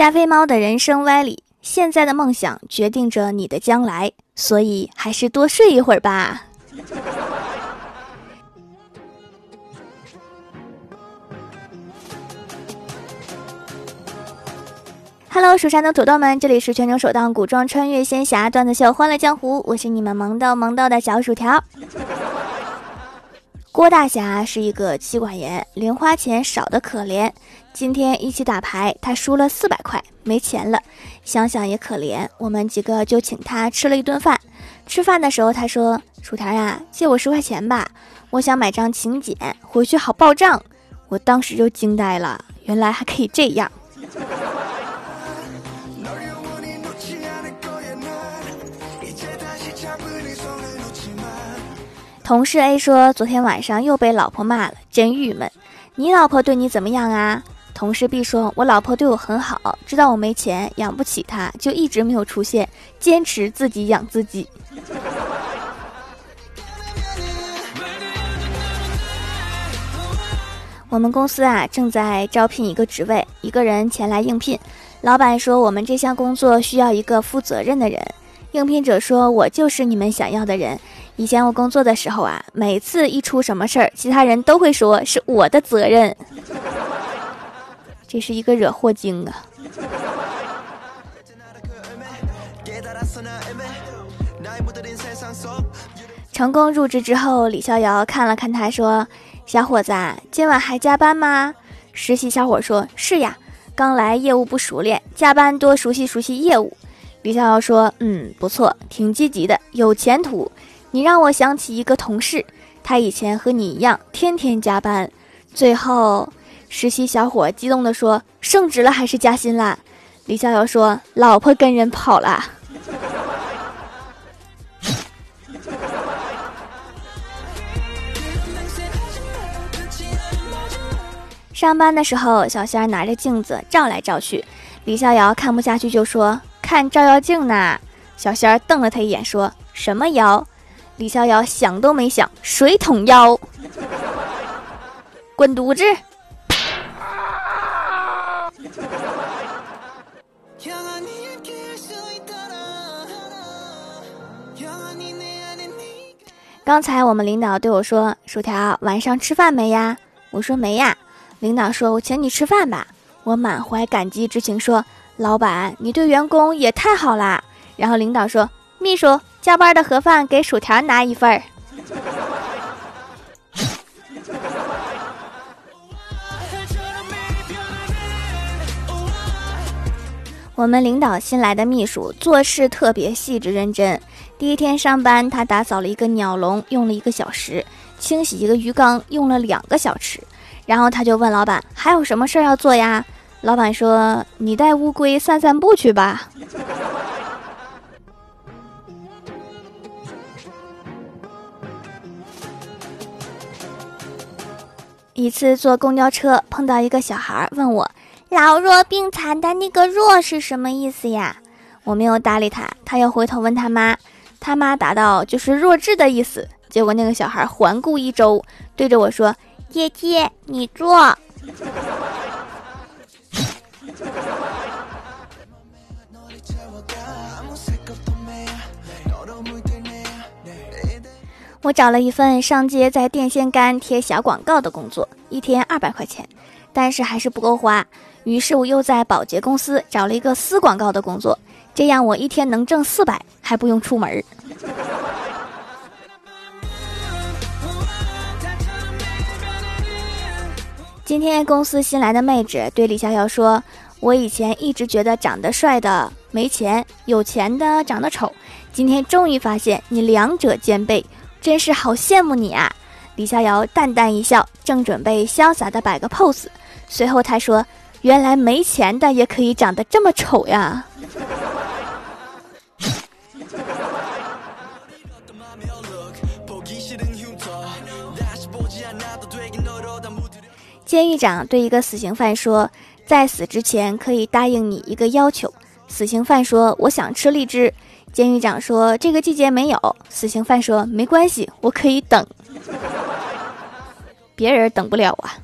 加菲猫的人生歪理：现在的梦想决定着你的将来，所以还是多睡一会儿吧。Hello，蜀山的土豆们，这里是全球首档古装穿越仙侠段子秀《欢乐江湖》，我是你们萌豆萌豆的小薯条。郭大侠是一个妻管严，零花钱少的可怜。今天一起打牌，他输了四百块，没钱了。想想也可怜，我们几个就请他吃了一顿饭。吃饭的时候，他说：“薯条呀，借我十块钱吧，我想买张请柬，回去好报账。”我当时就惊呆了，原来还可以这样。同事 A 说：“昨天晚上又被老婆骂了，真郁闷。你老婆对你怎么样啊？”同事 B 说：“我老婆对我很好，知道我没钱养不起她，就一直没有出现，坚持自己养自己。”我们公司啊正在招聘一个职位，一个人前来应聘。老板说：“我们这项工作需要一个负责任的人。”应聘者说：“我就是你们想要的人。”以前我工作的时候啊，每次一出什么事儿，其他人都会说是我的责任。这是一个惹祸精啊！成功入职之后，李逍遥看了看他，说：“小伙子，今晚还加班吗？”实习小伙说：“是呀，刚来业务不熟练，加班多熟悉熟悉业务。”李逍遥说：“嗯，不错，挺积极的，有前途。”你让我想起一个同事，他以前和你一样，天天加班。最后，实习小伙激动地说：“升职了还是加薪了？”李逍遥说：“老婆跟人跑了。”上班的时候，小仙儿拿着镜子照来照去，李逍遥看不下去就说：“看照妖镜呢。”小仙儿瞪了他一眼说：“什么妖？”李逍遥想都没想，水桶腰，滚犊子！刚才我们领导对我说：“薯条，晚上吃饭没呀？”我说：“没呀。”领导说：“我请你吃饭吧。”我满怀感激之情说：“老板，你对员工也太好啦。”然后领导说：“秘书。”加班的盒饭给薯条拿一份儿。我们领导新来的秘书做事特别细致认真。第一天上班，他打扫了一个鸟笼，用了一个小时；清洗一个鱼缸，用了两个小时。然后他就问老板：“还有什么事儿要做呀？”老板说：“你带乌龟散散步去吧。”一次坐公交车碰到一个小孩，问我“老弱病残”的那个“弱”是什么意思呀？我没有搭理他，他又回头问他妈，他妈答道：“就是弱智的意思。”结果那个小孩环顾一周，对着我说：“姐姐，你坐。”我找了一份上街在电线杆贴小广告的工作，一天二百块钱，但是还是不够花。于是我又在保洁公司找了一个撕广告的工作，这样我一天能挣四百，还不用出门。今天公司新来的妹纸对李逍遥说：“我以前一直觉得长得帅的没钱，有钱的长得丑，今天终于发现你两者兼备。”真是好羡慕你啊！李逍遥淡淡一笑，正准备潇洒的摆个 pose，随后他说：“原来没钱的也可以长得这么丑呀！”监狱长对一个死刑犯说在死之前可以答应你一个要求死刑犯说我想吃荔枝监狱长说这个季节没有死刑犯说没关系我可以等。别人等不了啊。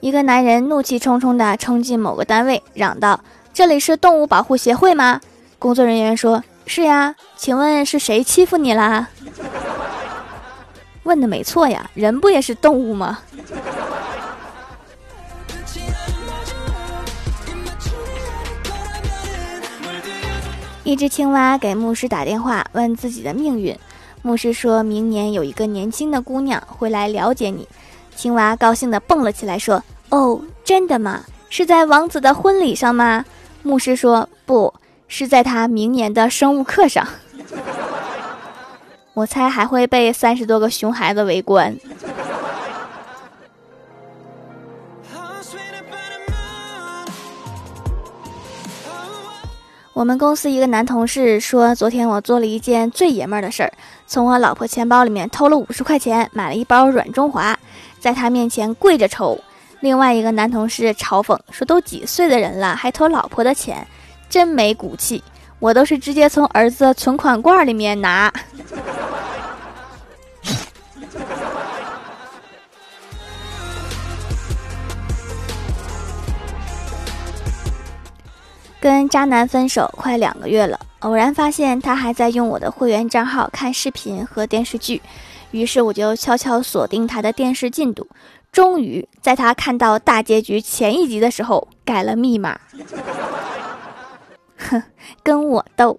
一个男人怒气冲冲地冲进某个单位嚷道这里是动物保护协会吗？工作人员说：“是呀，请问是谁欺负你啦？”问的没错呀，人不也是动物吗？一只青蛙给牧师打电话，问自己的命运。牧师说明年有一个年轻的姑娘会来了解你。青蛙高兴地蹦了起来，说：“哦，真的吗？是在王子的婚礼上吗？”牧师说：“不是在他明年的生物课上。”我猜还会被三十多个熊孩子围观。我们公司一个男同事说，昨天我做了一件最爷们儿的事儿，从我老婆钱包里面偷了五十块钱，买了一包软中华，在他面前跪着抽。另外一个男同事嘲讽说：“都几岁的人了，还偷老婆的钱，真没骨气。”我都是直接从儿子存款罐里面拿。跟渣男分手快两个月了，偶然发现他还在用我的会员账号看视频和电视剧，于是我就悄悄锁定他的电视进度。终于在他看到大结局前一集的时候改了密码。哼，跟我斗。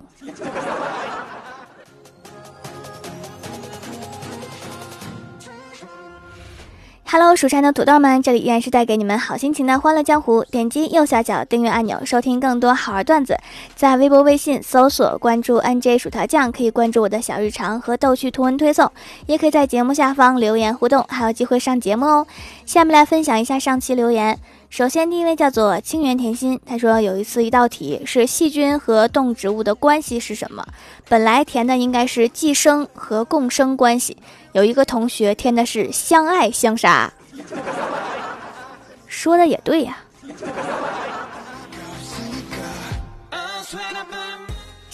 Hello，蜀山的土豆们，这里依然是带给你们好心情的欢乐江湖。点击右下角订阅按钮，收听更多好玩段子。在微博、微信搜索关注 NJ 薯条酱，可以关注我的小日常和逗趣图文推送，也可以在节目下方留言互动，还有机会上节目哦。下面来分享一下上期留言。首先，第一位叫做清源甜心，他说有一次一道题是细菌和动植物的关系是什么？本来填的应该是寄生和共生关系，有一个同学填的是相爱相杀。说的也对呀。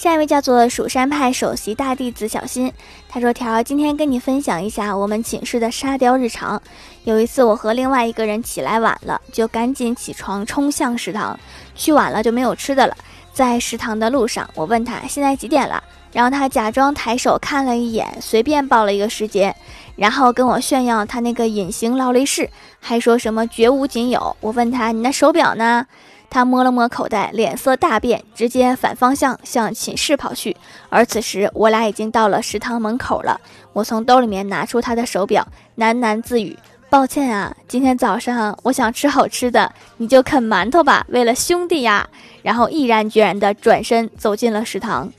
下一位叫做蜀山派首席大弟子小新，他说：“条，今天跟你分享一下我们寝室的沙雕日常。有一次，我和另外一个人起来晚了，就赶紧起床冲向食堂。去晚了就没有吃的了。在食堂的路上，我问他现在几点了，然后他假装抬手看了一眼，随便报了一个时间，然后跟我炫耀他那个隐形劳力士，还说什么绝无仅有。我问他你那手表呢？”他摸了摸口袋，脸色大变，直接反方向向寝室跑去。而此时，我俩已经到了食堂门口了。我从兜里面拿出他的手表，喃喃自语：“抱歉啊，今天早上我想吃好吃的，你就啃馒头吧，为了兄弟呀。”然后毅然决然地转身走进了食堂。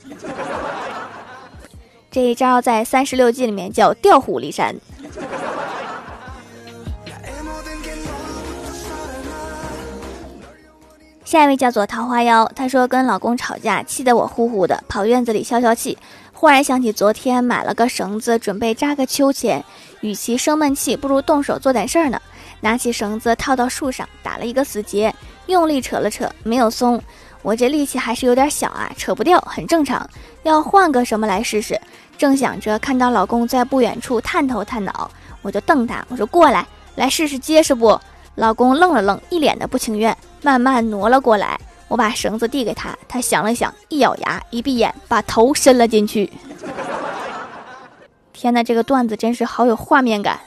这一招在三十六计里面叫调虎离山。下一位叫做桃花妖，她说跟老公吵架，气得我呼呼的，跑院子里消消气。忽然想起昨天买了个绳子，准备扎个秋千，与其生闷气，不如动手做点事儿呢。拿起绳子套到树上，打了一个死结，用力扯了扯，没有松。我这力气还是有点小啊，扯不掉，很正常。要换个什么来试试？正想着，看到老公在不远处探头探脑，我就瞪他，我说过来，来试试结实不？老公愣了愣，一脸的不情愿。慢慢挪了过来，我把绳子递给他，他想了想，一咬牙，一闭眼，把头伸了进去。天哪，这个段子真是好有画面感。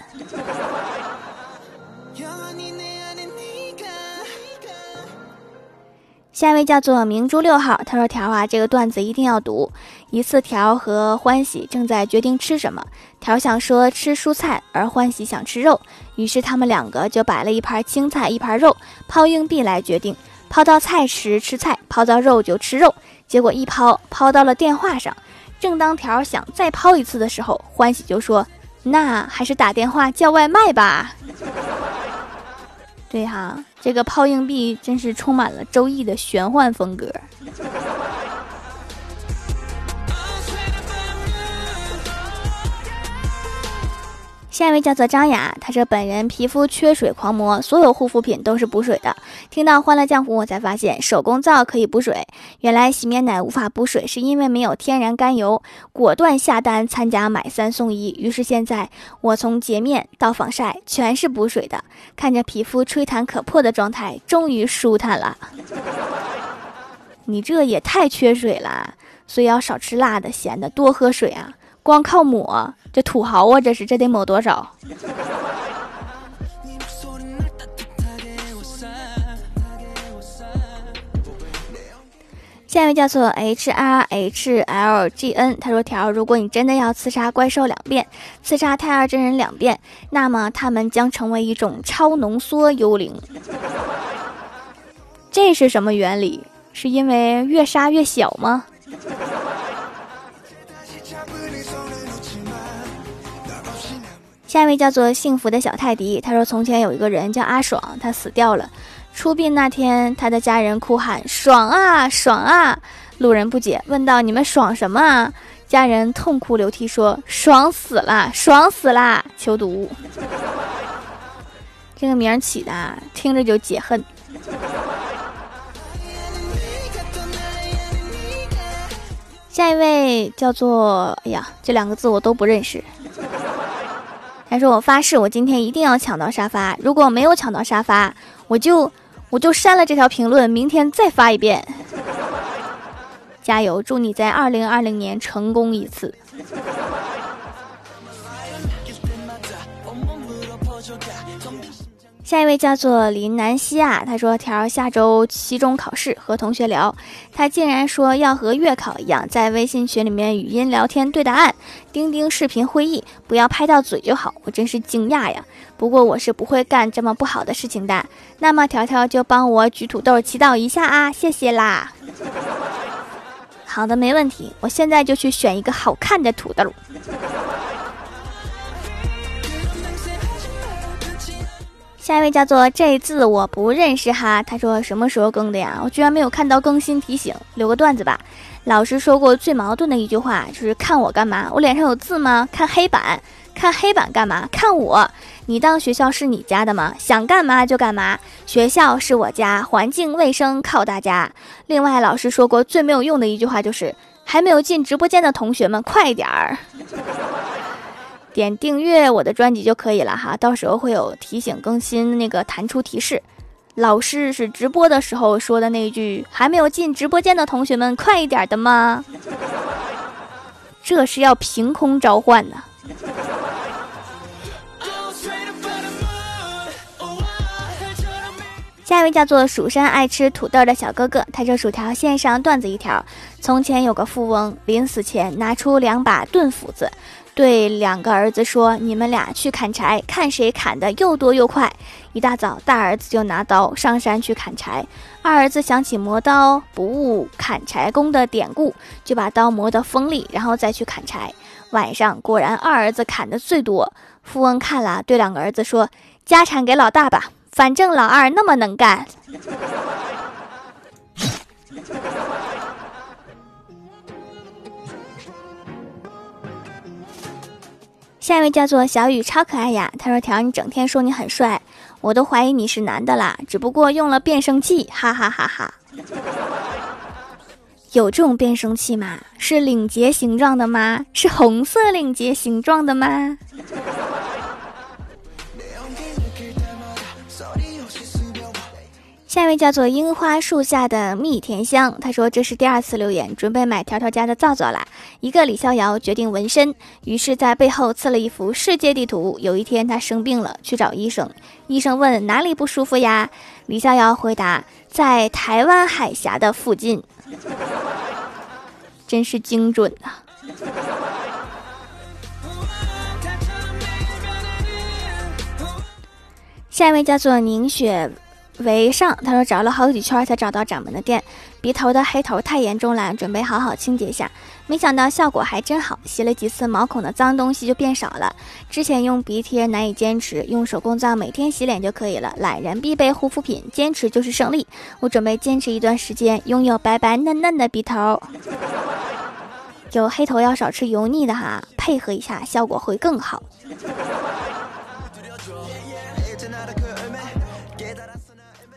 下一位叫做明珠六号，他说：“条啊，这个段子一定要读。一次，条和欢喜正在决定吃什么，条想说吃蔬菜，而欢喜想吃肉，于是他们两个就摆了一盘青菜，一盘肉，抛硬币来决定。抛到菜时吃菜，抛到肉就吃肉。结果一抛，抛到了电话上。正当条想再抛一次的时候，欢喜就说：‘那还是打电话叫外卖吧。’对哈。”这个抛硬币真是充满了周易的玄幻风格。下一位叫做张雅，她说本人皮肤缺水狂魔，所有护肤品都是补水的。听到《欢乐江湖》，我才发现手工皂可以补水。原来洗面奶无法补水，是因为没有天然甘油。果断下单参加买三送一，于是现在我从洁面到防晒全是补水的。看着皮肤吹弹可破的状态，终于舒坦了。你这也太缺水了，所以要少吃辣的、咸的，多喝水啊！光靠抹，这土豪啊！这是这得抹多少？下一位叫做 H R H L G N，他说：“条，如果你真的要刺杀怪兽两遍，刺杀太二真人两遍，那么他们将成为一种超浓缩幽灵。这是什么原理？是因为越杀越小吗？”下一位叫做幸福的小泰迪，他说：“从前有一个人叫阿爽，他死掉了。出殡那天，他的家人哭喊：‘爽啊，爽啊！’路人不解，问道：‘你们爽什么啊？’家人痛哭流涕说：‘爽死了，爽死啦！’求读。这个名起的听着就解恨。下一位叫做……哎呀，这两个字我都不认识。”他说：“我发誓，我今天一定要抢到沙发。如果没有抢到沙发，我就我就删了这条评论，明天再发一遍。加油，祝你在二零二零年成功一次。”下一位叫做林南希啊，他说：“条下周期中考试，和同学聊，他竟然说要和月考一样，在微信群里面语音聊天对答案，钉钉视频会议，不要拍到嘴就好。我真是惊讶呀！不过我是不会干这么不好的事情的。那么条条就帮我举土豆祈祷一下啊，谢谢啦。好的，没问题，我现在就去选一个好看的土豆。”下一位叫做这字我不认识哈，他说什么时候更的呀？我居然没有看到更新提醒，留个段子吧。老师说过最矛盾的一句话就是看我干嘛？我脸上有字吗？看黑板，看黑板干嘛？看我，你当学校是你家的吗？想干嘛就干嘛，学校是我家，环境卫生靠大家。另外，老师说过最没有用的一句话就是还没有进直播间的同学们快点儿。点订阅我的专辑就可以了哈，到时候会有提醒更新那个弹出提示。老师是直播的时候说的那句“还没有进直播间的同学们快一点”的吗？这是要凭空召唤呢。下一位叫做蜀山爱吃土豆的小哥哥，他说：“薯条线上段子一条：从前有个富翁，临死前拿出两把钝斧子。”对两个儿子说：“你们俩去砍柴，看谁砍的又多又快。”一大早，大儿子就拿刀上山去砍柴。二儿子想起磨刀不误砍柴工的典故，就把刀磨得锋利，然后再去砍柴。晚上，果然二儿子砍的最多。富翁看了，对两个儿子说：“家产给老大吧，反正老二那么能干。”下一位叫做小雨，超可爱呀。他说：“条，你整天说你很帅，我都怀疑你是男的啦。只不过用了变声器，哈哈哈哈。有这种变声器吗？是领结形状的吗？是红色领结形状的吗？”下一位叫做樱花树下的蜜甜香，他说这是第二次留言，准备买条条家的皂皂啦。一个李逍遥决定纹身，于是在背后刺了一幅世界地图。有一天他生病了，去找医生，医生问哪里不舒服呀？李逍遥回答在台湾海峡的附近，真是精准啊！下一位叫做宁雪。为上，他说找了好几圈才找到掌门的店，鼻头的黑头太严重了，准备好好清洁一下。没想到效果还真好，洗了几次毛孔的脏东西就变少了。之前用鼻贴难以坚持，用手工皂每天洗脸就可以了。懒人必备护肤品，坚持就是胜利。我准备坚持一段时间，拥有白白嫩嫩的鼻头。有黑头要少吃油腻的哈，配合一下效果会更好。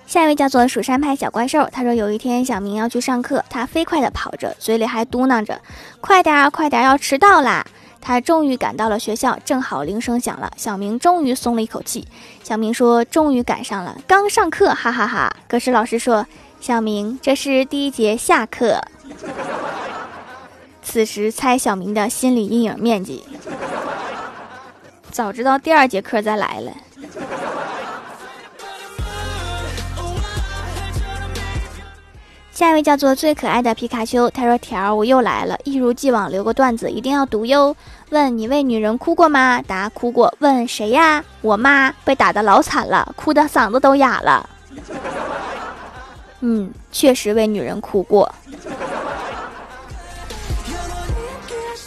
下一位叫做蜀山派小怪兽，他说有一天小明要去上课，他飞快地跑着，嘴里还嘟囔着：“快点儿，快点儿，要迟到啦！”他终于赶到了学校，正好铃声响了，小明终于松了一口气。小明说：“终于赶上了，刚上课，哈哈哈！”可是老师说：“小明，这是第一节下课。”此时猜小明的心理阴影面积，早知道第二节课再来了。下一位叫做最可爱的皮卡丘，他说：“条儿，我又来了，一如既往留个段子，一定要读哟。问你为女人哭过吗？答哭过。问谁呀？我妈被打的老惨了，哭的嗓子都哑了。嗯，确实为女人哭过。”